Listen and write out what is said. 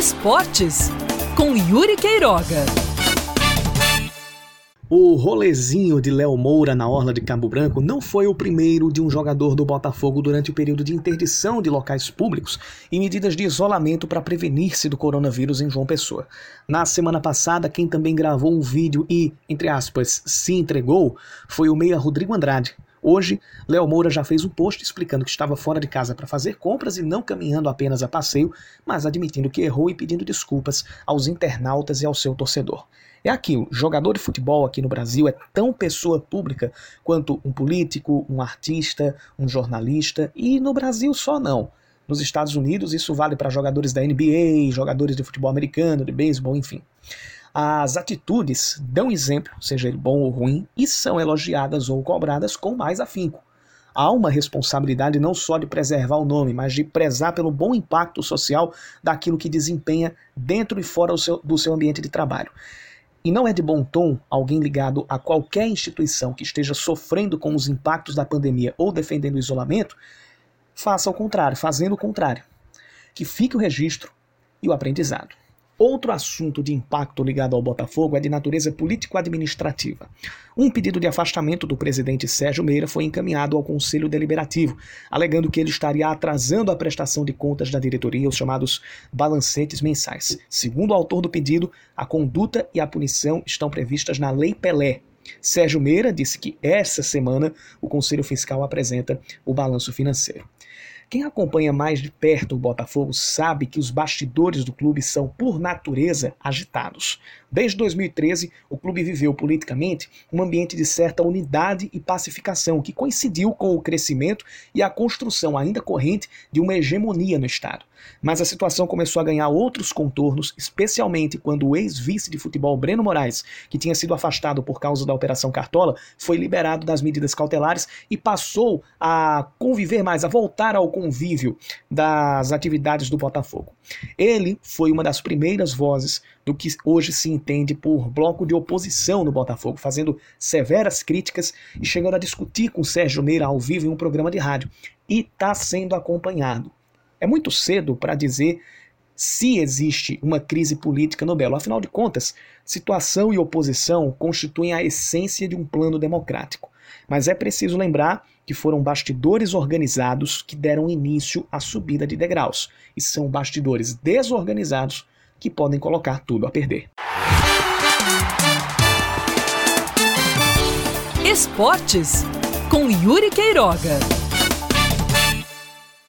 Esportes com Yuri Queiroga. O rolezinho de Léo Moura na orla de Cabo Branco não foi o primeiro de um jogador do Botafogo durante o período de interdição de locais públicos e medidas de isolamento para prevenir-se do coronavírus em João Pessoa. Na semana passada, quem também gravou um vídeo e, entre aspas, se entregou foi o meia Rodrigo Andrade. Hoje, Léo Moura já fez um post explicando que estava fora de casa para fazer compras e não caminhando apenas a passeio, mas admitindo que errou e pedindo desculpas aos internautas e ao seu torcedor. É aquilo, jogador de futebol aqui no Brasil é tão pessoa pública quanto um político, um artista, um jornalista, e no Brasil só não. Nos Estados Unidos isso vale para jogadores da NBA, jogadores de futebol americano, de beisebol, enfim. As atitudes dão exemplo, seja ele bom ou ruim, e são elogiadas ou cobradas com mais afinco. Há uma responsabilidade não só de preservar o nome, mas de prezar pelo bom impacto social daquilo que desempenha dentro e fora do seu, ambiente de trabalho. E não é de bom tom alguém ligado a qualquer instituição que esteja sofrendo com os impactos da pandemia ou defendendo o isolamento, faça o contrário, fazendo o contrário. Que fique o registro e o aprendizado. Outro assunto de impacto ligado ao Botafogo é de natureza político-administrativa. Um pedido de afastamento do presidente Sérgio Meira foi encaminhado ao Conselho Deliberativo, alegando que ele estaria atrasando a prestação de contas da diretoria, os chamados balancetes mensais. Segundo o autor do pedido, a conduta e a punição estão previstas na Lei Pelé, Sérgio Meira disse que essa semana o Conselho Fiscal apresenta o balanço financeiro. Quem acompanha mais de perto o Botafogo sabe que os bastidores do clube são, por natureza, agitados. Desde 2013, o clube viveu politicamente um ambiente de certa unidade e pacificação, que coincidiu com o crescimento e a construção ainda corrente de uma hegemonia no Estado. Mas a situação começou a ganhar outros contornos, especialmente quando o ex-vice de futebol Breno Moraes, que tinha sido afastado por causa da Operação Cartola, foi liberado das medidas cautelares e passou a conviver mais, a voltar ao convívio das atividades do Botafogo. Ele foi uma das primeiras vozes do que hoje se entende por bloco de oposição no Botafogo, fazendo severas críticas e chegando a discutir com Sérgio Meira ao vivo em um programa de rádio. E está sendo acompanhado. É muito cedo para dizer se existe uma crise política no Belo. Afinal de contas, situação e oposição constituem a essência de um plano democrático. Mas é preciso lembrar que foram bastidores organizados que deram início à subida de degraus. E são bastidores desorganizados que podem colocar tudo a perder. Esportes com Yuri Queiroga.